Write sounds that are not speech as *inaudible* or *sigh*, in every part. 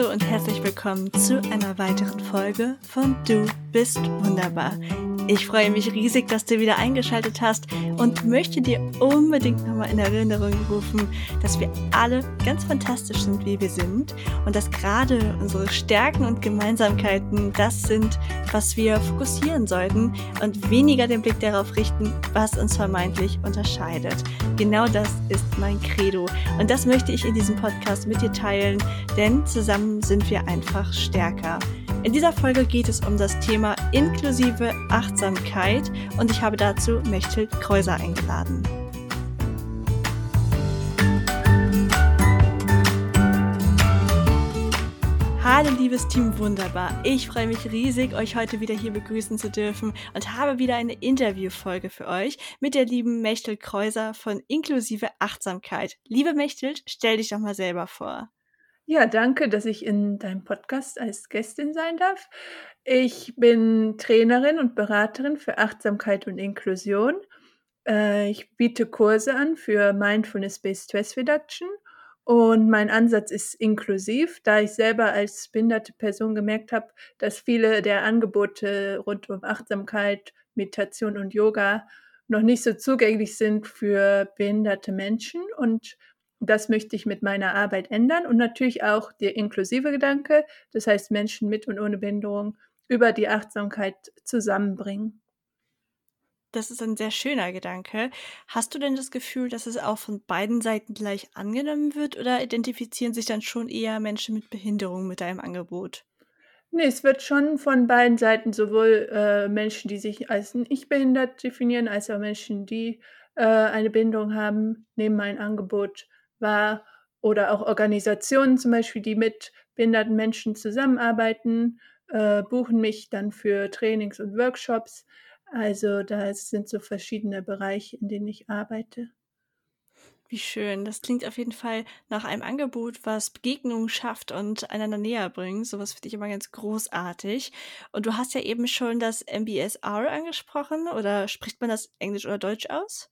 Hallo und herzlich willkommen zu einer weiteren Folge von Du bist wunderbar. Ich freue mich riesig, dass du wieder eingeschaltet hast und möchte dir unbedingt nochmal in Erinnerung rufen, dass wir alle ganz fantastisch sind, wie wir sind und dass gerade unsere Stärken und Gemeinsamkeiten das sind, was wir fokussieren sollten und weniger den Blick darauf richten, was uns vermeintlich unterscheidet. Genau das ist mein Credo und das möchte ich in diesem Podcast mit dir teilen, denn zusammen sind wir einfach stärker. In dieser Folge geht es um das Thema inklusive Achtsamkeit und ich habe dazu Mechthild Kreuser eingeladen. Hallo liebes Team Wunderbar. Ich freue mich riesig, euch heute wieder hier begrüßen zu dürfen und habe wieder eine Interviewfolge für euch mit der lieben Mechthild Kreuser von Inklusive Achtsamkeit. Liebe Mechthild, stell dich doch mal selber vor. Ja, danke, dass ich in deinem Podcast als Gästin sein darf. Ich bin Trainerin und Beraterin für Achtsamkeit und Inklusion. Äh, ich biete Kurse an für Mindfulness-Based Stress Reduction und mein Ansatz ist inklusiv, da ich selber als behinderte Person gemerkt habe, dass viele der Angebote rund um Achtsamkeit, Meditation und Yoga noch nicht so zugänglich sind für behinderte Menschen und das möchte ich mit meiner Arbeit ändern und natürlich auch der inklusive Gedanke, das heißt Menschen mit und ohne Behinderung über die Achtsamkeit zusammenbringen. Das ist ein sehr schöner Gedanke. Hast du denn das Gefühl, dass es auch von beiden Seiten gleich angenommen wird oder identifizieren sich dann schon eher Menschen mit Behinderung mit deinem Angebot? Nee, es wird schon von beiden Seiten sowohl äh, Menschen, die sich als nicht behindert definieren, als auch Menschen, die äh, eine Behinderung haben, nehmen mein Angebot war oder auch Organisationen zum Beispiel, die mit behinderten Menschen zusammenarbeiten, äh, buchen mich dann für Trainings und Workshops. Also da sind so verschiedene Bereiche, in denen ich arbeite. Wie schön. Das klingt auf jeden Fall nach einem Angebot, was Begegnungen schafft und einander näher bringt. Sowas finde ich immer ganz großartig. Und du hast ja eben schon das MBSR angesprochen. Oder spricht man das Englisch oder Deutsch aus?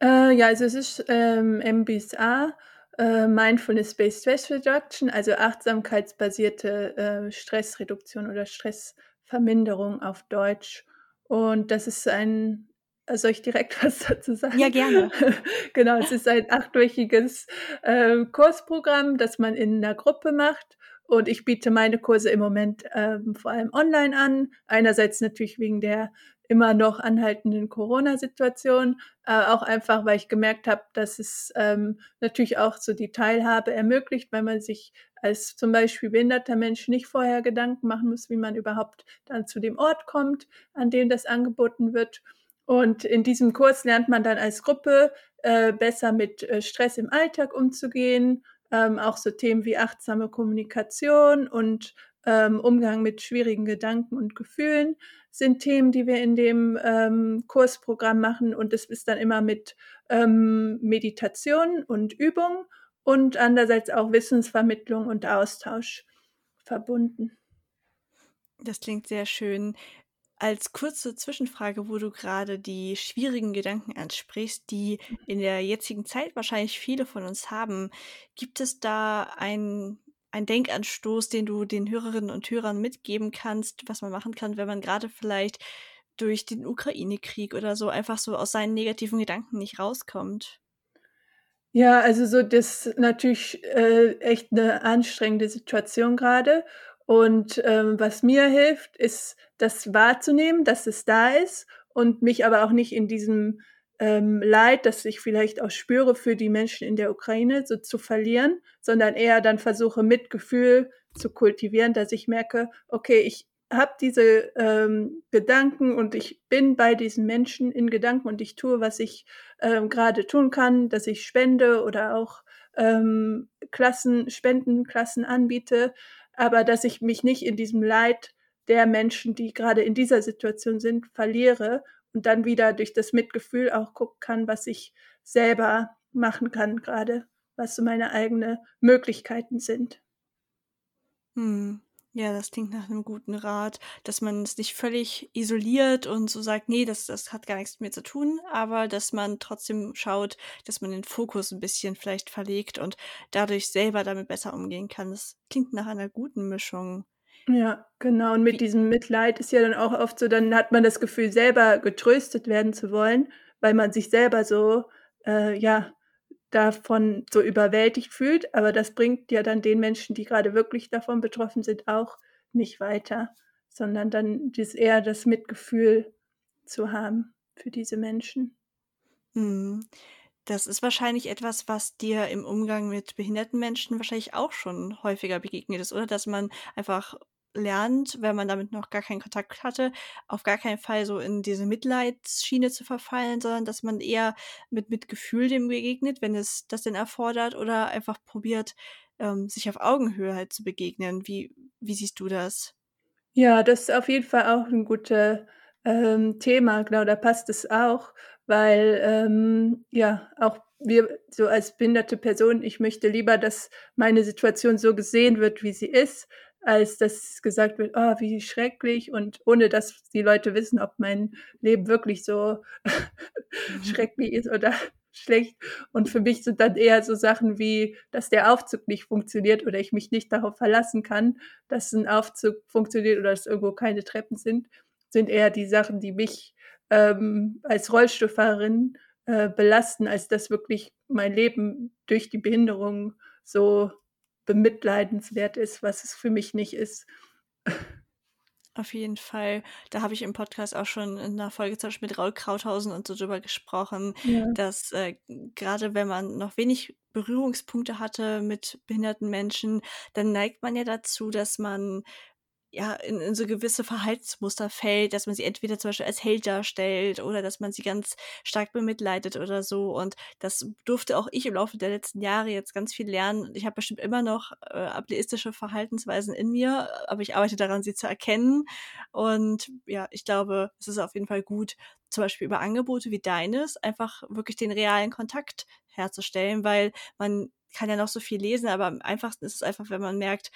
Äh, ja, also es ist ähm, MBSA, äh, Mindfulness-Based Stress Reduction, also achtsamkeitsbasierte äh, Stressreduktion oder Stressverminderung auf Deutsch. Und das ist ein, äh, soll ich direkt *laughs* was dazu sagen? Ja, gerne. *laughs* genau, es ist ein achtwöchiges äh, Kursprogramm, das man in einer Gruppe macht. Und ich biete meine Kurse im Moment ähm, vor allem online an. Einerseits natürlich wegen der immer noch anhaltenden Corona-Situation, äh, auch einfach, weil ich gemerkt habe, dass es ähm, natürlich auch so die Teilhabe ermöglicht, weil man sich als zum Beispiel behinderter Mensch nicht vorher Gedanken machen muss, wie man überhaupt dann zu dem Ort kommt, an dem das angeboten wird. Und in diesem Kurs lernt man dann als Gruppe äh, besser mit äh, Stress im Alltag umzugehen, ähm, auch so Themen wie achtsame Kommunikation und ähm, Umgang mit schwierigen Gedanken und Gefühlen sind Themen, die wir in dem ähm, Kursprogramm machen. Und es ist dann immer mit ähm, Meditation und Übung und andererseits auch Wissensvermittlung und Austausch verbunden. Das klingt sehr schön. Als kurze Zwischenfrage, wo du gerade die schwierigen Gedanken ansprichst, die in der jetzigen Zeit wahrscheinlich viele von uns haben, gibt es da ein ein Denkanstoß, den du den Hörerinnen und Hörern mitgeben kannst, was man machen kann, wenn man gerade vielleicht durch den Ukraine-Krieg oder so einfach so aus seinen negativen Gedanken nicht rauskommt? Ja, also so das ist natürlich äh, echt eine anstrengende Situation gerade. Und ähm, was mir hilft, ist, das wahrzunehmen, dass es da ist und mich aber auch nicht in diesem ähm, Leid, das ich vielleicht auch spüre für die Menschen in der Ukraine, so zu verlieren, sondern eher dann versuche Mitgefühl zu kultivieren, dass ich merke, okay, ich habe diese ähm, Gedanken und ich bin bei diesen Menschen in Gedanken und ich tue, was ich ähm, gerade tun kann, dass ich spende oder auch ähm, Klassen, Spendenklassen anbiete, aber dass ich mich nicht in diesem Leid der Menschen, die gerade in dieser Situation sind, verliere und dann wieder durch das Mitgefühl auch gucken kann, was ich selber machen kann, gerade was so meine eigenen Möglichkeiten sind. Hm. Ja, das klingt nach einem guten Rat, dass man es nicht völlig isoliert und so sagt: „Ne, das das hat gar nichts mit mir zu tun“, aber dass man trotzdem schaut, dass man den Fokus ein bisschen vielleicht verlegt und dadurch selber damit besser umgehen kann. Das klingt nach einer guten Mischung. Ja, genau. Und mit Wie diesem Mitleid ist ja dann auch oft so, dann hat man das Gefühl, selber getröstet werden zu wollen, weil man sich selber so, äh, ja, davon so überwältigt fühlt. Aber das bringt ja dann den Menschen, die gerade wirklich davon betroffen sind, auch nicht weiter, sondern dann das eher das Mitgefühl zu haben für diese Menschen. mhm. Das ist wahrscheinlich etwas, was dir im Umgang mit behinderten Menschen wahrscheinlich auch schon häufiger begegnet ist, oder? Dass man einfach lernt, wenn man damit noch gar keinen Kontakt hatte, auf gar keinen Fall so in diese Mitleidsschiene zu verfallen, sondern dass man eher mit Mitgefühl dem begegnet, wenn es das denn erfordert, oder einfach probiert, ähm, sich auf Augenhöhe halt zu begegnen. Wie wie siehst du das? Ja, das ist auf jeden Fall auch 'n gute ähm, Thema. Genau, da passt es auch, weil, ähm, ja, auch wir so als behinderte Person ich möchte lieber, dass meine Situation so gesehen wird, wie sie ist, als dass gesagt wird: „Oh, wie schrecklich“, und ohne dass die Leute wissen, ob mein Leben wirklich so *laughs* schrecklich ist oder schlecht. Und für mich sind dann eher so Sachen wie, dass der Aufzug nicht funktioniert oder ich mich nicht darauf verlassen kann, dass 'n Aufzug funktioniert oder dass irgendwo keine Treppen sind, sind eher die Sachen, die mich, ähm, als Rollstuhlfahrerin, äh, belasten, als dass wirklich mein Leben durch die Behinderung so bemitleidenswert ist, was es für mich nicht ist. Auf jeden Fall. Da habe ich im Podcast auch schon in 'ner Folge zum Beispiel mit Raul Krauthausen und so drüber gesprochen, Ja. dass, äh, grade wenn man noch wenig Berührungspunkte hatte mit behinderten Menschen, dann neigt man ja dazu, dass man, ja, in in so gewisse Verhaltensmuster fällt, dass man sie entweder zum Beispiel als Held darstellt oder dass man sie ganz stark bemitleidet oder so. Und das durfte auch ich im Laufe der letzten Jahre jetzt ganz viel lernen. Ich habe bestimmt immer noch, äh, ableistische Verhaltensweisen in mir, aber ich arbeite daran, sie zu erkennen. Und ja, ich glaube, es ist auf jeden Fall gut, zum Beispiel über Angebote wie deines einfach wirklich den realen Kontakt herzustellen, weil man kann ja noch so viel lesen, aber am einfachsten ist es einfach, wenn man merkt,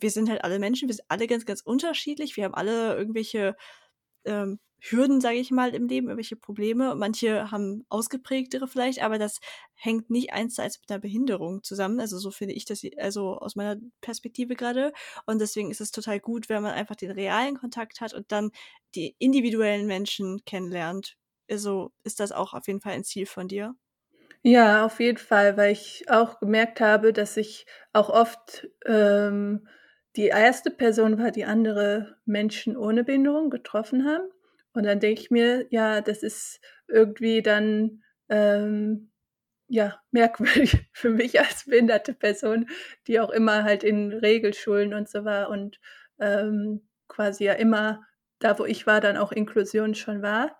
wir sind halt alle Menschen, wir sind alle ganz, ganz unterschiedlich. Wir haben alle irgendwelche, ähm, Hürden, sage ich mal, im Leben, irgendwelche Probleme. Manche haben ausgeprägtere vielleicht, aber das hängt nicht eins zu eins mit 'ner Behinderung zusammen. Also, so finde ich das also, aus meiner Perspektive grade. Und deswegen ist es total gut, wenn man einfach den realen Kontakt hat und dann die individuellen Menschen kennenlernt. Also, ist das auch auf jeden Fall ein Ziel von dir? Ja, auf jeden Fall, weil ich auch gemerkt habe, dass ich auch oft, ähm, die erste Person war, die andere Menschen ohne Behinderung getroffen haben. Und dann denke ich mir: „Ja, das ist irgendwie dann, ähm, ja, merkwürdig *laughs* für mich als behinderte Person, die auch immer halt in Regelschulen und so war und, ähm, quasi ja immer da, wo ich war, dann auch Inklusion schon war.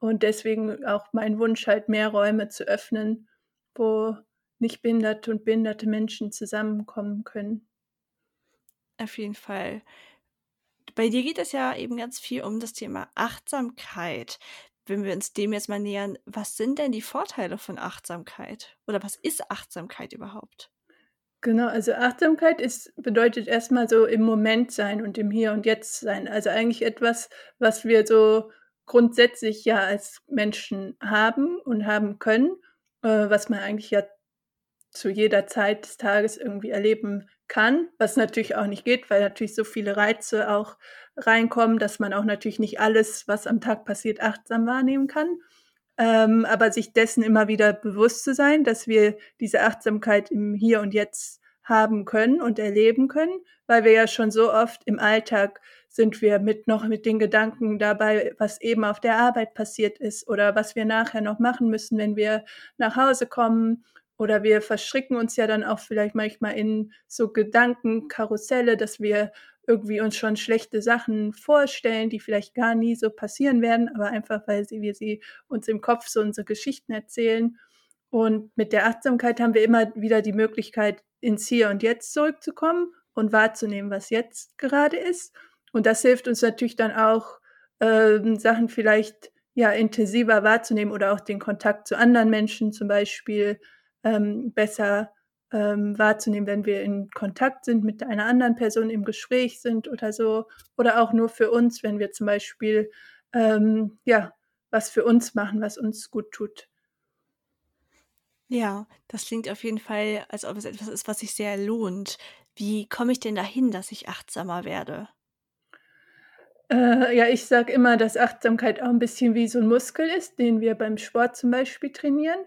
Und deswegen auch mein Wunsch halt, mehr Räume zu öffnen, wo nichtbehinderte und behinderte Menschen zusammenkommen können. Auf jeden Fall. Bei dir geht es ja eben ganz viel um das Thema Achtsamkeit. Wenn wir uns dem jetzt mal nähern, was sind denn die Vorteile von Achtsamkeit? Oder was ist Achtsamkeit überhaupt? Genau, also Achtsamkeit ist bedeutet erst mal so im Moment sein und im Hier und Jetzt sein. Also eigentlich etwas, was wir so grundsätzlich ja als Menschen haben und haben können, äh, was man eigentlich ja zu jeder Zeit des Tages irgendwie erleben kann, was natürlich auch nicht geht, weil natürlich so viele Reize auch reinkommen, dass man auch natürlich nicht alles, was am Tag passiert, achtsam wahrnehmen kann. Ähm, aber sich dessen immer wieder bewusst zu sein, dass wir diese Achtsamkeit im Hier und Jetzt haben können und erleben können, weil wir ja schon so oft im Alltag sind wir mit noch mit den Gedanken dabei, was eben auf der Arbeit passiert ist oder was wir nachher noch machen müssen, wenn wir nach Hause kommen. Oder wir verstricken uns ja dann auch vielleicht manchmal in so Gedankenkarusselle, dass wir irgendwie uns schon schlechte Sachen vorstellen, die vielleicht gar nie so passieren werden, aber einfach, weil sie wir sie uns im Kopf so unsere Geschichten erzählen. Und mit der Achtsamkeit haben wir immer wieder die Möglichkeit, ins Hier und Jetzt zurückzukommen und wahrzunehmen, was jetzt gerade ist. Und das hilft uns natürlich dann auch, ähm, Sachen vielleicht, ja, intensiver wahrzunehmen oder auch den Kontakt zu anderen Menschen zum Beispiel, ähm, besser ähm, wahrzunehmen, wenn wir in Kontakt sind mit einer anderen Person, im Gespräch sind oder so. Oder auch nur für uns, wenn wir zum Beispiel ähm, ja, was für uns machen, was uns gut tut. Ja, das klingt auf jeden Fall, als ob es etwas ist, was sich sehr lohnt. Wie komme ich denn dahin, dass ich achtsamer werde? Äh, ja, ich sage immer, dass Achtsamkeit auch ein bisschen wie so ein Muskel ist, den wir beim Sport zum Beispiel trainieren.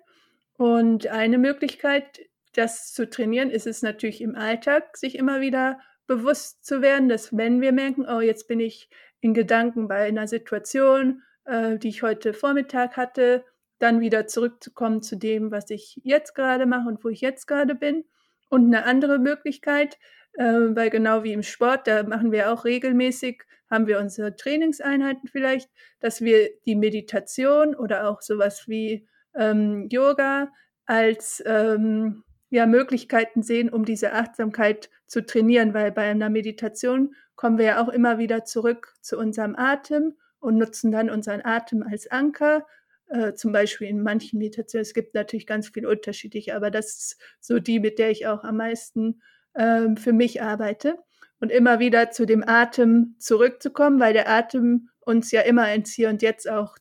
Und eine Möglichkeit, das zu trainieren, ist es natürlich im Alltag, sich immer wieder bewusst zu werden, dass wenn wir merken: „Oh, jetzt bin ich in Gedanken bei einer Situation, äh, die ich heute Vormittag hatte“, dann wieder zurückzukommen zu dem, was ich jetzt gerade mache und wo ich jetzt gerade bin. Und eine andere Möglichkeit, äh, weil genau wie im Sport, da machen wir auch regelmäßig haben wir unsere Trainingseinheiten vielleicht, dass wir die Meditation oder auch sowas wie ähm, Yoga als ähm, ja, Möglichkeiten sehen, um diese Achtsamkeit zu trainieren, weil bei einer Meditation kommen wir ja auch immer wieder zurück zu unserem Atem und nutzen dann unseren Atem als Anker. Äh, zum Beispiel in manchen Meditationen, es gibt natürlich ganz viele unterschiedliche, aber das ist so die, mit der ich auch am meisten ähm, für mich arbeite und immer wieder zu dem Atem zurückzukommen, weil der Atem uns ja immer ins Hier und Jetzt auch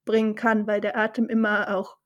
zurückbringen kann, weil der Atem immer auch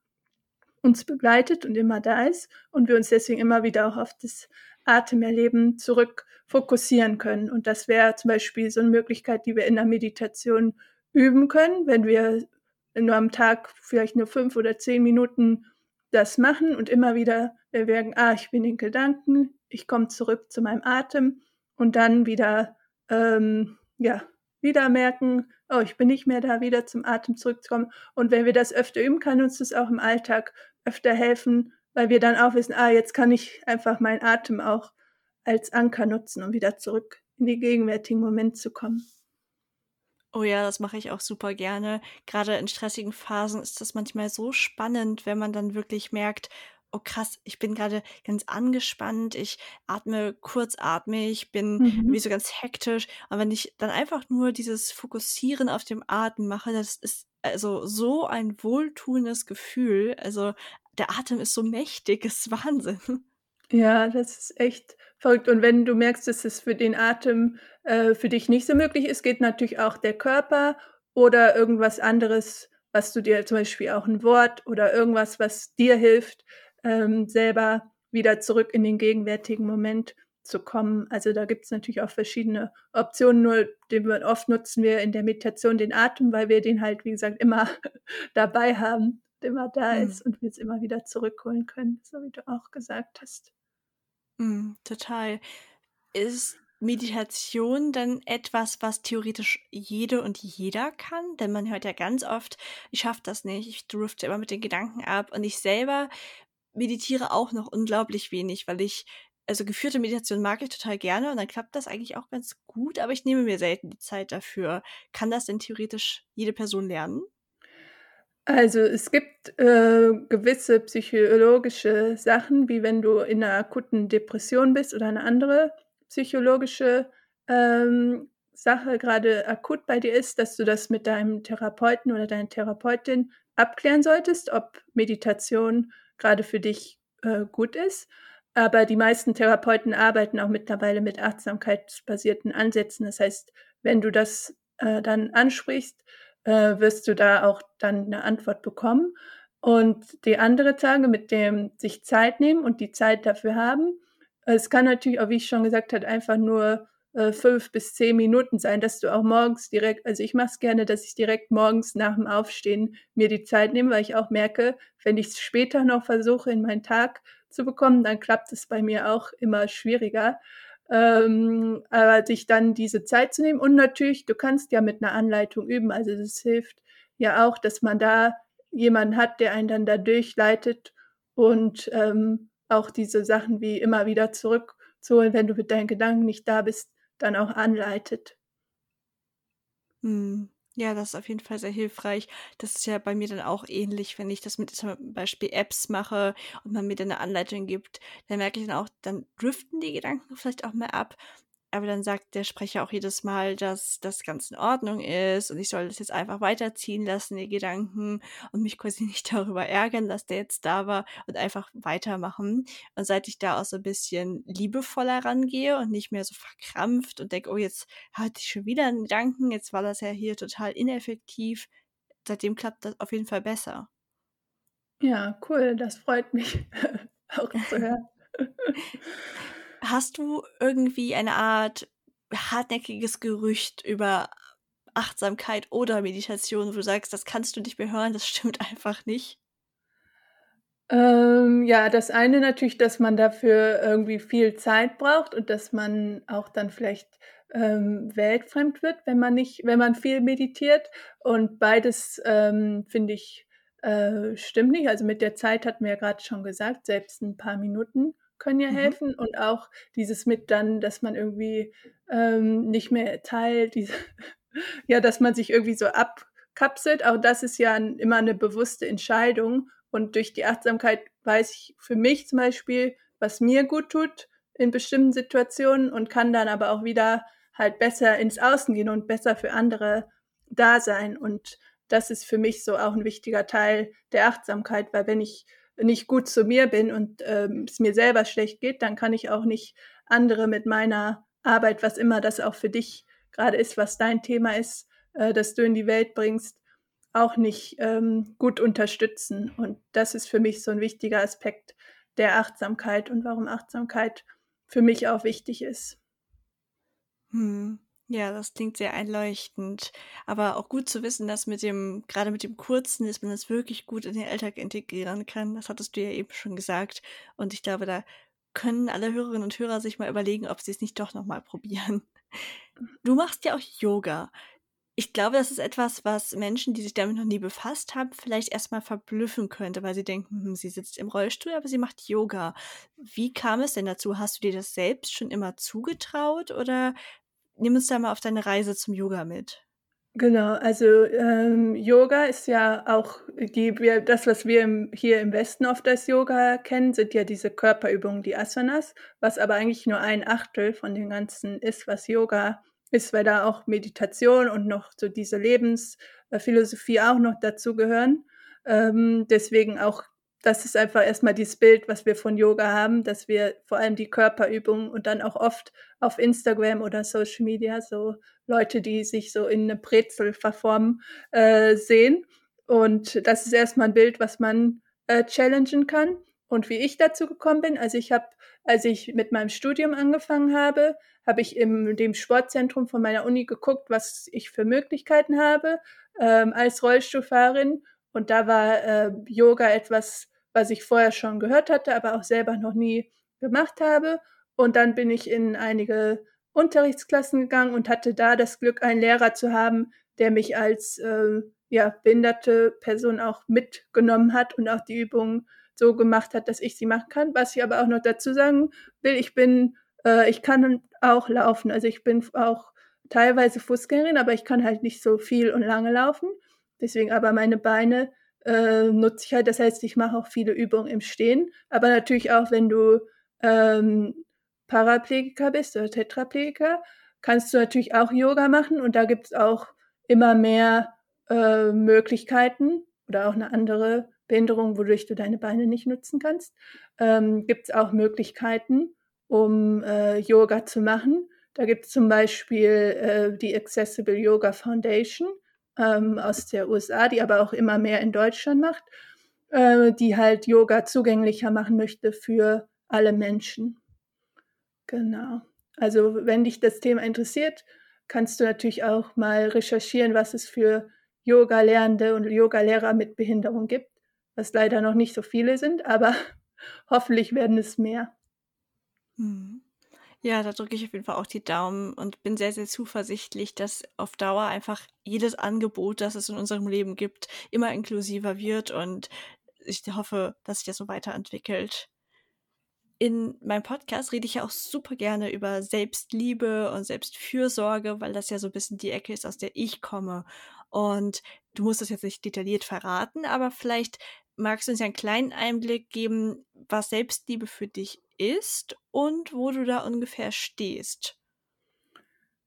uns begleitet und immer da ist und wir uns deswegen immer wieder auch auf das Atemerleben zurück fokussieren können. Und das wäre zum Beispiel so eine Möglichkeit, die wir in der Meditation üben können, wenn wir nur am Tag vielleicht nur fünf oder zehn Minuten das machen und immer wieder merken, ah, ich bin in Gedanken, ich komme zurück zu meinem Atem und dann wieder, ähm, ja, wieder merken, oh, ich bin nicht mehr da, wieder zum Atem zurückzukommen. Und wenn wir das öfter üben, kann uns das auch im Alltag öfter helfen, weil wir dann auch wissen, ah, jetzt kann ich einfach meinen Atem auch als Anker nutzen, um wieder zurück in den gegenwärtigen Moment zu kommen. Oh ja, das mache ich auch super gerne. Gerade in stressigen Phasen ist das manchmal so spannend, wenn man dann wirklich merkt, oh krass, ich bin gerade ganz angespannt, ich atme kurzatmig, bin Mhm. wie so ganz hektisch. Und wenn ich dann einfach nur dieses Fokussieren auf dem Atem mache, das ist also so ein wohltuendes Gefühl. Also der Atem ist so mächtig, ist Wahnsinn. Ja, das ist echt verrückt. Und wenn du merkst, dass es für den Atem, äh, für dich nicht so möglich ist, geht natürlich auch der Körper oder irgendwas anderes, was du dir zum Beispiel auch ein Wort oder irgendwas, was dir hilft, ähm, selber wieder zurück in den gegenwärtigen Moment zu kommen. Also da gibt es natürlich auch verschiedene Optionen, nur den wir oft nutzen wir in der Meditation den Atem, weil wir den halt, wie gesagt, immer *laughs* dabei haben, immer da Mhm. ist und wir es immer wieder zurückholen können, so wie du auch gesagt hast. Mhm, total. Ist Meditation dann etwas, was theoretisch jede und jeder kann? Denn man hört ja ganz oft, ich schaffe das nicht, ich drifte immer mit den Gedanken ab. Und ich selber meditiere auch noch unglaublich wenig, weil ich, also geführte Meditation mag ich total gerne und dann klappt das eigentlich auch ganz gut, aber ich nehme mir selten die Zeit dafür. Kann das denn theoretisch jede Person lernen? Also, es gibt, äh, gewisse psychologische Sachen, wie wenn du in 'ner akuten Depression bist oder 'ne andere psychologische, ähm, Sache grade akut bei dir ist, dass du das mit deinem Therapeuten oder deiner Therapeutin abklären solltest, ob Meditation grade für dich, äh, gut ist. Aber die meisten Therapeuten arbeiten auch mittlerweile mit achtsamkeitsbasierten Ansätzen. Das heißt, wenn du das, äh, dann ansprichst, äh, wirst du da auch dann 'ne Antwort bekommen. Und die andere Tage mit dem sich Zeit nehmen und die Zeit dafür haben. Es kann natürlich auch, wie ich schon gesagt habe, einfach nur, äh, 5 bis 10 Minuten sein, dass du auch morgens direkt also, ich mache es gerne, dass ich direkt morgens nach'm Aufstehen mir die Zeit nehme, weil ich auch merke, wenn ich's später noch versuche, in meinen Tag zu bekommen, dann klappt es bei mir auch immer schwieriger. Ähm, aber sich dann diese Zeit zu nehmen und natürlich, du kannst ja mit 'ner Anleitung üben. Also, das hilft ja auch, dass man da jemanden hat, der einen dann da durchleitet und, ähm, auch diese Sachen wie immer wieder zurückzuholen, wenn du mit deinen Gedanken nicht da bist, dann auch anleitet. Mhm. Ja, das ist auf jeden Fall sehr hilfreich. Das ist ja bei mir dann auch ähnlich, wenn ich das mit zum Beispiel Apps mache und man mir dann 'ne Anleitung gibt, dann merke ich dann auch, dann driften die Gedanken vielleicht auch mal ab. Aber dann sagt der Sprecher auch jedes Mal, dass das ganz in Ordnung ist und ich soll das jetzt einfach weiterziehen lassen, die Gedanken und mich quasi *laughs* nicht darüber ärgern, dass der jetzt da war und einfach weitermachen. Und seit ich da auch so ein bisschen liebevoller rangehe und nicht mehr so verkrampft und denke, oh, jetzt hatte ich schon wieder einen Gedanken, jetzt war das ja hier total ineffektiv, seitdem klappt das auf jeden Fall besser. Ja, cool, das freut mich *laughs* auch zu *laughs* hören. Hast du irgendwie eine Art hartnäckiges Gerücht über Achtsamkeit oder Meditation, wo du sagst, das kannst du nicht mehr hören, das *laughs* stimmt einfach nicht? Ähm, ja, das eine natürlich, dass man dafür irgendwie viel Zeit braucht und dass man auch dann vielleicht ähm, weltfremd wird, wenn man nicht, wenn man viel meditiert. Und beides ähm, finde ich äh, stimmt nicht. Also mit der Zeit hatten wir ja gerade schon gesagt, selbst ein paar Minuten können ja mhm. helfen und auch dieses mit dann, dass man irgendwie ähm, nicht mehr teilt, diese, *laughs* ja, dass man sich irgendwie so abkapselt. Auch das ist ja ein, immer eine bewusste Entscheidung und durch die Achtsamkeit weiß ich für mich zum Beispiel, was mir gut tut in bestimmten Situationen und kann dann aber auch wieder halt besser ins Außen gehen und besser für andere da sein. Und das ist für mich so auch ein wichtiger Teil der Achtsamkeit, weil wenn ich nicht gut zu mir bin und ähm, es mir selber schlecht geht, dann kann ich auch nicht andere mit meiner Arbeit, was immer das auch für dich gerade ist, was dein Thema ist, äh, dass du in die Welt bringst, auch nicht ähm, gut unterstützen. Und das ist für mich so ein wichtiger Aspekt der Achtsamkeit und warum Achtsamkeit für mich auch wichtig ist. Hm. Ja, das klingt sehr einleuchtend. Aber auch gut zu wissen, dass mit dem, gerade mit dem Kurzen, dass man das wirklich gut in den Alltag integrieren kann. Das hattest du ja eben schon gesagt. Und ich glaube, da können alle Hörerinnen und Hörer sich mal überlegen, ob sie es nicht doch nochmal probieren. Du machst ja auch Yoga. Ich glaube, das ist etwas, was Menschen, die sich damit noch nie befasst haben, vielleicht erstmal verblüffen könnte, weil sie denken, hm, sie sitzt im Rollstuhl, aber sie macht Yoga. Wie kam es denn dazu? Hast du dir das selbst schon immer zugetraut oder nimm uns da mal auf deine Reise zum Yoga mit. Genau, also ähm, Yoga ist ja auch die, wir, das, was wir im, hier im Westen oft als Yoga kennen, sind ja diese Körperübungen, die Asanas, was aber eigentlich nur ein Achtel von dem Ganzen ist, was Yoga ist, weil da auch Meditation und noch so diese Lebensphilosophie auch noch dazu gehören. Ähm, deswegen auch das ist einfach erstmal dieses Bild, was wir von Yoga haben, dass wir vor allem die Körperübungen und dann auch oft auf Instagram oder Social Media so Leute, die sich so in eine Brezel verformen, äh, sehen. Und das ist erstmal ein Bild, was man äh, challengen kann. Und wie ich dazu gekommen bin, also ich habe, als ich mit meinem Studium angefangen habe, habe ich im dem Sportzentrum von meiner Uni geguckt, was ich für Möglichkeiten habe ähm, als Rollstuhlfahrerin. Und da war äh, Yoga etwas, was ich vorher schon gehört hatte, aber auch selber noch nie gemacht habe. Und dann bin ich in einige Unterrichtsklassen gegangen und hatte da das Glück, einen Lehrer zu haben, der mich als äh, ja, behinderte Person auch mitgenommen hat und auch die Übungen so gemacht hat, dass ich sie machen kann. Was ich aber auch noch dazu sagen will, ich bin, äh, ich kann auch laufen. Also ich bin auch teilweise Fußgängerin, aber ich kann halt nicht so viel und lange laufen. Deswegen aber meine Beine äh, nutze ich halt. Das heißt, ich mache auch viele Übungen im Stehen, aber natürlich auch, wenn du ähm, Paraplegiker bist oder Tetraplegiker, kannst du natürlich auch Yoga machen und da gibt es auch immer mehr äh, Möglichkeiten oder auch eine andere Behinderung, wodurch du deine Beine nicht nutzen kannst, ähm, gibt es auch Möglichkeiten, um äh, Yoga zu machen. Da gibt es zum Beispiel äh, die Accessible Yoga Foundation ähm, aus der USA, die aber auch immer mehr in Deutschland macht, äh, die halt Yoga zugänglicher machen möchte für alle Menschen. Genau. Also wenn dich das Thema interessiert, kannst du natürlich auch mal recherchieren, was es für Yoga-Lehrende und Yoga-Lehrer mit Behinderung gibt, was leider noch nicht so viele sind, aber *laughs* hoffentlich werden es mehr. Mhm. Ja, da drücke ich auf jeden Fall auch die Daumen und bin sehr, sehr zuversichtlich, dass auf Dauer einfach jedes Angebot, das es in unserem Leben gibt, immer inklusiver wird und ich hoffe, dass sich das so weiterentwickelt. In meinem Podcast rede ich ja auch super gerne über Selbstliebe und Selbstfürsorge, weil das ja so ein bisschen die Ecke ist, aus der ich komme. Und du musst das jetzt nicht detailliert verraten, aber vielleicht magst du uns ja einen kleinen Einblick geben, was Selbstliebe für dich ist und wo du da ungefähr stehst.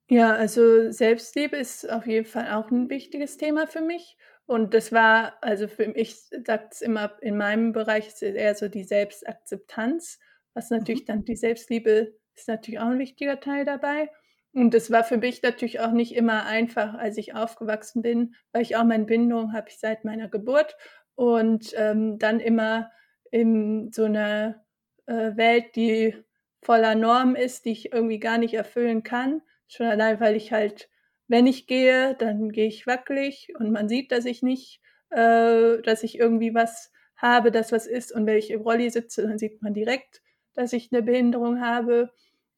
Ja, also Selbstliebe ist auf jeden Fall auch 'n wichtiges Thema für mich. Und das war also für mich sagt's immer in meinem Bereich ist es eher so die Selbstakzeptanz, was Mhm. natürlich dann die Selbstliebe ist natürlich auch 'n wichtiger Teil dabei. Und das war für mich natürlich auch nicht immer einfach, als ich aufgewachsen bin, weil ich auch meine Bindung habe ich seit meiner Geburt und, ähm, dann immer in so 'ner, äh, Welt, die voller Normen ist, die ich irgendwie gar nicht erfüllen kann. Schon allein, weil ich halt wenn ich gehe, dann gehe ich wackelig und man sieht, dass ich nicht äh, dass ich irgendwie was habe, das was ist. Und wenn ich im Rolli sitze, dann sieht man direkt, dass ich 'ne Behinderung habe.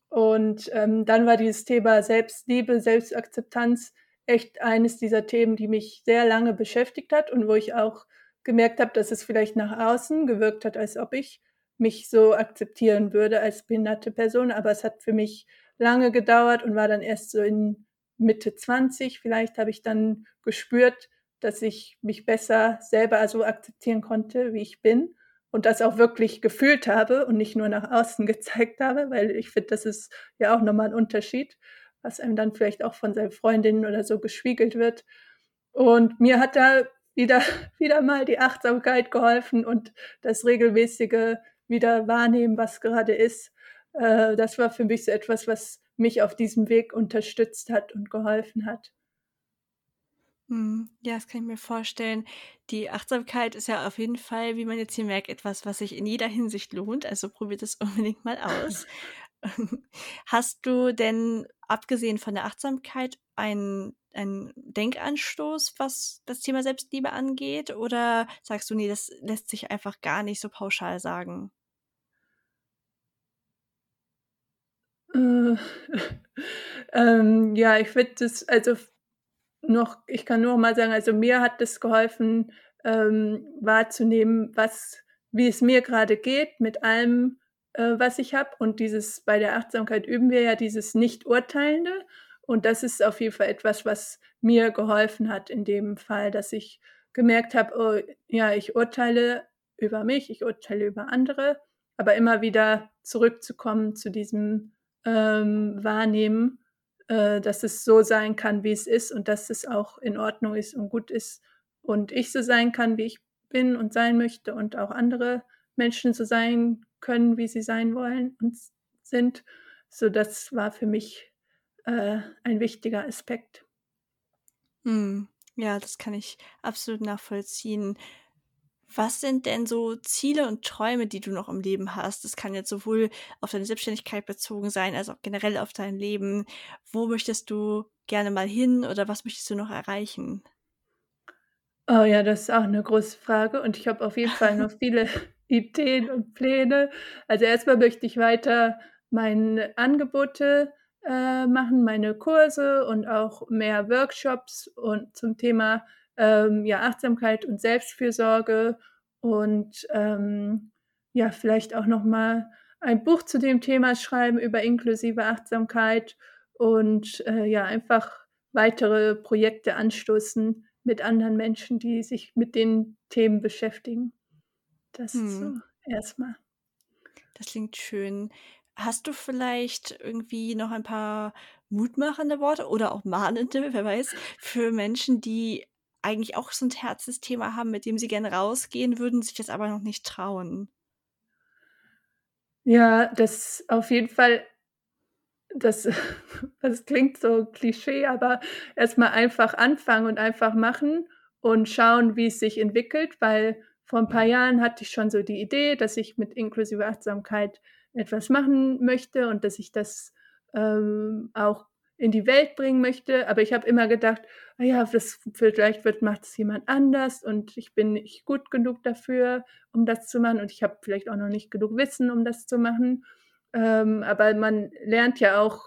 Und, ähm, dann war dieses Thema Selbstliebe, Selbstakzeptanz echt eines dieser Themen, die mich sehr lange beschäftigt hat und wo ich auch gemerkt habe, dass es vielleicht nach außen gewirkt hat, als ob ich mich so akzeptieren würde als behinderte Person. Aber es hat für mich lange gedauert und war dann erst so in Mitte 20 vielleicht habe ich dann gespürt, dass ich mich besser selber so akzeptieren konnte, wie ich bin und das auch wirklich gefühlt habe und nicht nur nach außen *laughs* gezeigt habe, weil ich finde, das ist ja auch noch mal 'n Unterschied, was einem dann vielleicht auch von seinen Freundinnen oder so gespiegelt wird. Und mir hat da wieder *laughs* wieder mal die Achtsamkeit geholfen und das regelmäßige wieder wahrnehmen, was gerade ist. Äh, das war für mich so etwas, was mich auf diesem Weg unterstützt hat und geholfen hat. Mhm. Ja, das kann ich mir vorstellen. Die Achtsamkeit ist ja auf jeden Fall, wie man jetzt hier merkt, etwas, was sich in jeder Hinsicht lohnt, also probiert es *laughs* unbedingt mal aus. *laughs* Hast du denn abgesehen von der Achtsamkeit einen einen Denkanstoß, was das Thema Selbstliebe angeht? Oder sagst du: „Ne, das lässt sich einfach gar nicht so pauschal sagen?“ Äh, *laughs* ähm, ja, ich finde das also noch ich kann nur mal sagen, also mir hat es geholfen, ähm, wahrzunehmen, was wie es mir grade geht mit allem, äh, was ich habe. Und dieses bei der Achtsamkeit üben wir ja dieses Nicht-Urteilende. Und das ist auf jeden Fall etwas, was mir geholfen hat in dem Fall, dass ich gemerkt habe: „Oh, ja, ich urteile über mich, ich urteile über andere“, aber immer wieder zurückzukommen zu diesem, ähm, Wahrnehmen, äh, dass es so sein kann, wie es ist und dass es auch in Ordnung ist und gut ist und ich so sein kann, wie ich bin und sein möchte und auch andere Menschen so sein können, wie sie sein wollen und sind. So, das war für mich, äh, ein wichtiger Aspekt. Mhm. Ja, das kann ich absolut nachvollziehen. Was sind denn so Ziele und Träume, die du noch im Leben hast? Das kann jetzt sowohl auf deine Selbstständigkeit bezogen sein, als auch generell auf dein Leben. Wo möchtest du gerne mal hin oder was möchtest du noch erreichen? Oh ja, das ist auch 'ne große Frage und ich habe auf jeden Fall noch *laughs* viele *laughs* Ideen und Pläne. Also, erst mal möchte ich weiter meine Angebote, äh, machen, meine Kurse und auch mehr Workshops und zum Thema, ähm, ja, Achtsamkeit und Selbstfürsorge und, ähm, ja, vielleicht auch noch mal ein Buch zu dem Thema schreiben über inklusive Achtsamkeit und, äh, ja, einfach weitere Projekte anstoßen mit anderen Menschen, die sich mit den Themen beschäftigen. Das Mhm. so erst mal. Das klingt schön. Hast du vielleicht irgendwie noch ein paar mutmachende Worte oder auch mahnende, wer weiß, für Menschen, die eigentlich auch so 'n Herzensthema haben, mit dem sie gerne rausgehen würden, sich das aber noch nicht trauen? Ja, das auf jeden Fall das *laughs* das klingt so Klischee, aber erst mal einfach anfangen und einfach machen und schauen, wie es sich entwickelt, weil vor 'n paar Jahren hatte ich schon so die Idee, dass ich mit inklusive Achtsamkeit etwas machen möchte und dass ich das, ähm, auch in die Welt bringen möchte. Aber ich habe immer gedacht: „Ah ja, das vielleicht wird macht's jemand anders und ich bin nicht gut genug dafür, um das zu machen und ich habe vielleicht auch noch nicht genug Wissen, um das zu machen.“ Ähm, aber man lernt ja auch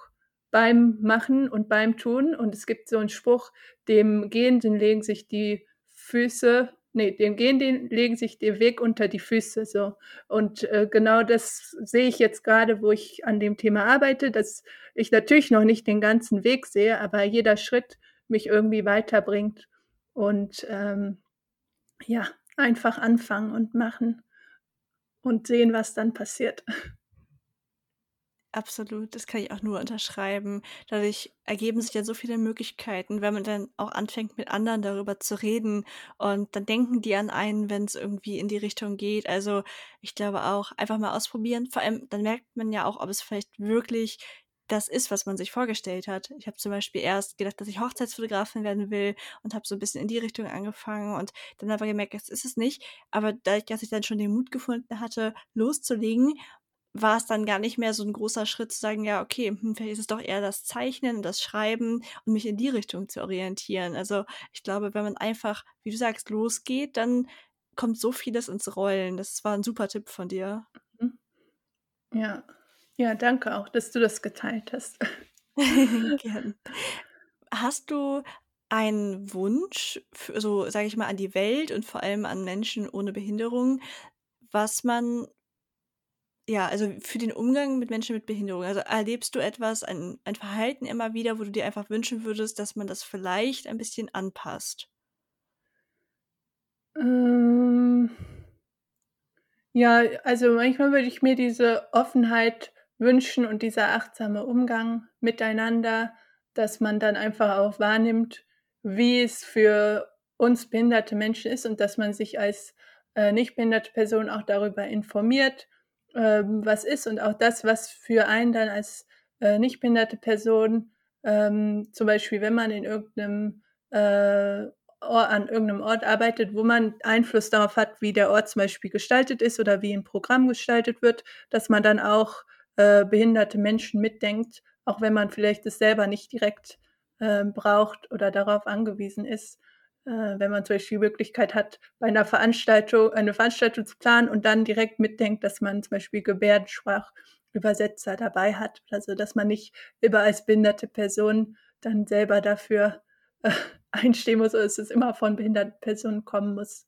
beim Machen und beim Tun und es gibt so 'n Spruch: „Dem Gehenden legen sich die Füße ne, dem Gehenden legen sich der Weg unter die Füße“, so. Und, äh, genau das sehe ich jetzt grade, wo ich an dem Thema arbeite, dass ich natürlich noch nicht den ganzen Weg sehe, aber jeder Schritt mich irgendwie weiterbringt und, ähm, ja, einfach anfangen und machen und sehen, was dann passiert. Absolut, das kann ich auch nur unterschreiben. Dadurch ergeben sich ja so viele Möglichkeiten, wenn man dann auch anfängt, mit anderen darüber zu reden und dann denken die an einen, wenn es irgendwie in die Richtung geht. Also, ich glaube auch, einfach mal ausprobieren. Vor allem, dann merkt man ja auch, ob es vielleicht wirklich das ist, was man sich vorgestellt hat. Ich habe zum Beispiel erst gedacht, dass ich Hochzeitsfotografin werden will und habe so ein bisschen in die Richtung angefangen und dann aber gemerkt, das ist es nicht. Aber dadurch, dass ich dann schon den Mut gefunden hatte, loszulegen, war es dann gar nicht mehr so ein großer Schritt zu sagen, ja, okay, hm, vielleicht ist es doch eher das Zeichnen und das Schreiben und mich in die Richtung zu orientieren. Also ich glaube, wenn man einfach, wie du sagst, losgeht, dann kommt so vieles ins Rollen. Das war ein super Tipp von dir. Mhm. Ja. Ja, danke auch, dass du das geteilt hast. *laughs* Gern. Hast du einen Wunsch für so, sage ich mal, an die Welt und vor allem an Menschen ohne Behinderung, was man ja, also für den Umgang mit Menschen mit Behinderung. Also erlebst du etwas, ein, ein Verhalten immer wieder, wo du dir einfach wünschen würdest, dass man das vielleicht ein bisschen anpasst? Ähm, ja, also manchmal würde ich mir diese Offenheit wünschen und dieser achtsame Umgang miteinander, dass man dann einfach auch wahrnimmt, wie es für uns behinderte Menschen ist und dass man sich als äh, nicht behinderte Person auch darüber informiert ähm, was ist und auch das, was für einen dann als äh, nicht behinderte Person, ähm, zum Beispiel wenn man in irgendeinem äh, Ort, an irgendeinem Ort arbeitet, wo man Einfluss darauf hat, wie der Ort zum Beispiel gestaltet ist oder wie ein Programm gestaltet wird, dass man dann auch äh, behinderte Menschen mitdenkt, auch wenn man vielleicht es selber nicht direkt äh, braucht oder darauf angewiesen ist wenn man zum Beispiel die Möglichkeit hat, bei einer Veranstaltung eine Veranstaltung zu planen und dann direkt mitdenkt, dass man zum Beispiel Gebärdensprachübersetzer dabei hat. Also dass man nicht immer als behinderte Person dann selber dafür äh, *laughs* einstehen muss oder dass es immer von behinderten Personen kommen muss.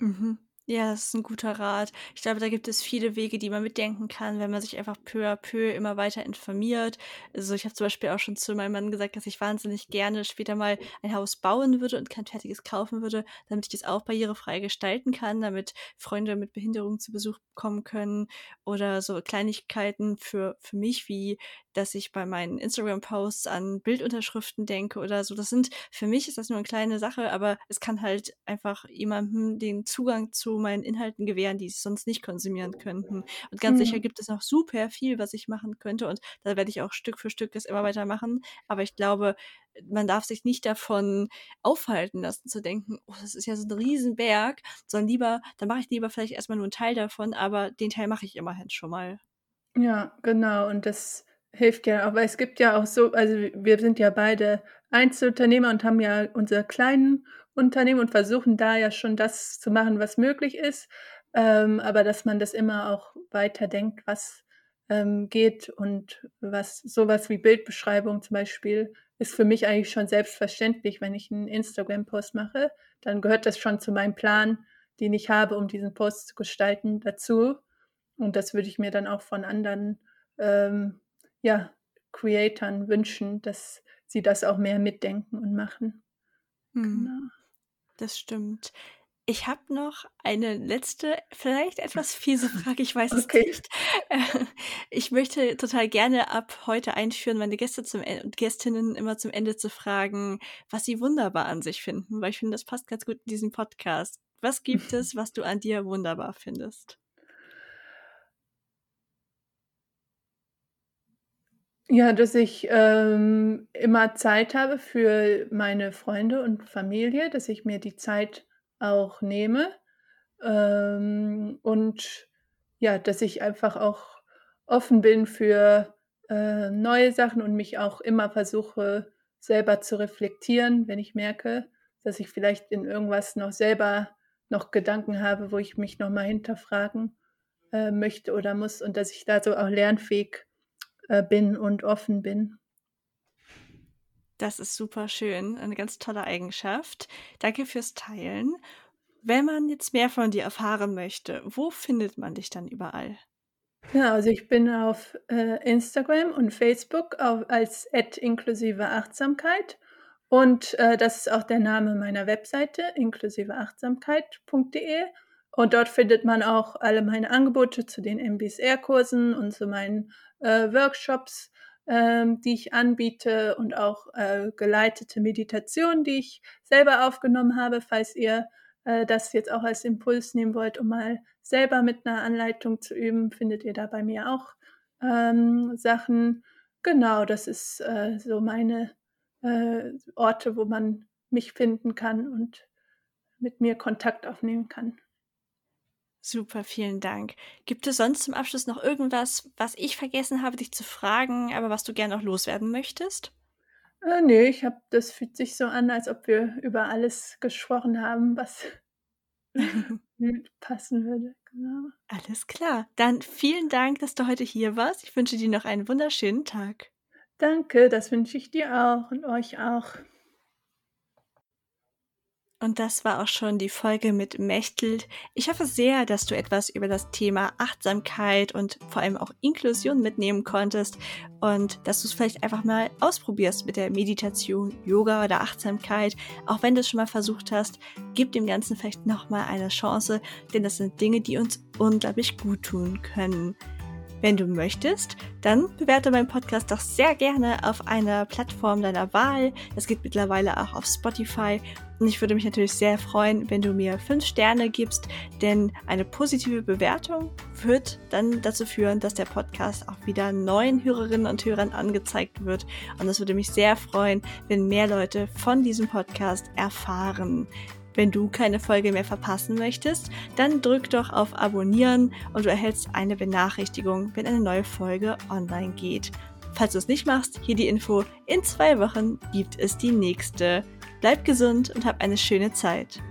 Mhm. Ja, das ist ein guter Rat. Ich glaube, da gibt es viele Wege, die man mitdenken kann, wenn man sich einfach peu à peu immer weiter informiert. Also ich habe zum Beispiel auch schon zu meinem Mann gesagt, dass ich wahnsinnig gerne später mal ein Haus bauen würde und kein fertiges kaufen würde, damit ich das auch barrierefrei gestalten kann, damit Freunde mit Behinderung zu Besuch kommen können oder so Kleinigkeiten für, für mich, wie dass ich bei meinen Instagram-Posts an Bildunterschriften denke oder so. Das sind, für mich ist das nur eine kleine Sache, aber es kann halt einfach jemandem den Zugang zu meinen Inhalten gewähren, die sie sonst nicht konsumieren könnten. Und ganz mhm. sicher gibt es noch super viel, was ich machen könnte und da werde ich auch Stück für Stück das immer weiter machen. Aber ich glaube, man darf sich nicht davon aufhalten lassen, zu denken, oh, das ist ja so ein Riesenberg, sondern lieber, dann mache ich lieber vielleicht erstmal nur einen Teil davon, aber den Teil mache ich immerhin schon mal. Ja, genau. Und das hilft ja auch, weil es gibt ja auch so, also wir sind ja beide Einzelunternehmer und haben ja unsere kleinen Unternehmen und versuchen da ja schon das zu machen, was möglich ist. Ähm, aber dass man das immer auch weiterdenkt, was ähm, geht und was sowas wie Bildbeschreibung zum Beispiel ist für mich eigentlich schon selbstverständlich, wenn ich einen Instagram-Post mache, dann gehört das schon zu meinem Plan, den ich habe, um diesen Post zu gestalten, dazu. Und das würde ich mir dann auch von anderen ähm, ja, Creatoren wünschen, dass sie das auch mehr mitdenken und machen. Hm. Genau. Das stimmt. Ich habe noch eine letzte, vielleicht etwas *laughs* fiese Frage, ich weiß okay. es nicht. Ich möchte total gerne ab heute einführen, meine Gäste zum e Gästinnen immer zum Ende zu fragen, was sie wunderbar an sich finden, weil ich finde, das passt ganz gut in diesen Podcast. Was gibt *laughs* es, was du an dir wunderbar findest? Ja, dass ich, ähm, immer Zeit habe für meine Freunde und Familie, dass ich mir die Zeit auch nehme, ähm, und ja, dass ich einfach auch offen bin für, äh, neue Sachen und mich auch immer versuche, selber zu reflektieren, wenn ich merke, dass ich vielleicht in irgendwas noch selber noch Gedanken habe, wo ich mich noch mal hinterfragen, äh, möchte oder muss und dass ich da so auch lernfähig äh, bin und offen bin. Das ist super schön, eine ganz tolle Eigenschaft. Danke fürs Teilen. Wenn man jetzt mehr von dir erfahren möchte, wo findet man dich dann überall? Ja, also ich bin auf äh, Instagram und Facebook auf, als inklusive Achtsamkeit und äh, das ist auch der Name meiner Webseite inklusiveachtsamkeit.de Und dort findet man auch alle meine Angebote zu den MBSR-Kursen und zu meinen äh, Workshops, ähm, die ich anbiete und auch äh, geleitete Meditationen, die ich selber aufgenommen habe, falls ihr äh, das jetzt auch als Impuls nehmen wollt, um mal selber mit einer Anleitung zu üben, findet ihr da bei mir auch ähm, Sachen. Genau, das ist äh, so meine äh, Orte, wo man mich finden kann und mit mir Kontakt aufnehmen kann. Super, vielen Dank. Gibt es sonst zum Abschluss noch irgendwas, was ich vergessen habe, dich zu fragen, aber was du gerne noch loswerden möchtest? Äh, nee, ich habe, das fühlt sich so an, als ob wir über alles gesprochen haben, was *laughs* passen würde. Genau. Alles klar. Dann vielen Dank, dass du heute hier warst. Ich wünsche dir noch einen wunderschönen Tag. Danke, das wünsche ich dir auch und euch auch. Und das war auch schon die Folge mit Mechtelt. Ich hoffe sehr, dass du etwas über das Thema Achtsamkeit und vor allem auch Inklusion mitnehmen konntest und dass du es vielleicht einfach mal ausprobierst mit der Meditation, Yoga oder Achtsamkeit. Auch wenn du es schon mal versucht hast, gib dem Ganzen vielleicht nochmal eine Chance, denn das sind Dinge, die uns unglaublich gut tun können. Wenn du möchtest, dann bewerte meinen Podcast doch sehr gerne auf einer Plattform deiner Wahl. Es geht mittlerweile auch auf Spotify. Und ich würde mich natürlich sehr freuen, wenn du mir fünf Sterne gibst, denn eine positive Bewertung wird dann dazu führen, dass der Podcast auch wieder neuen Hörerinnen und Hörern angezeigt wird. Und es würde mich sehr freuen, wenn mehr Leute von diesem Podcast erfahren. Wenn du keine Folge mehr verpassen möchtest, dann drück doch auf Abonnieren und du erhältst eine Benachrichtigung, wenn eine neue Folge online geht. Falls du es nicht machst, hier die Info. In zwei Wochen gibt es die nächste. Bleib gesund und hab eine schöne Zeit.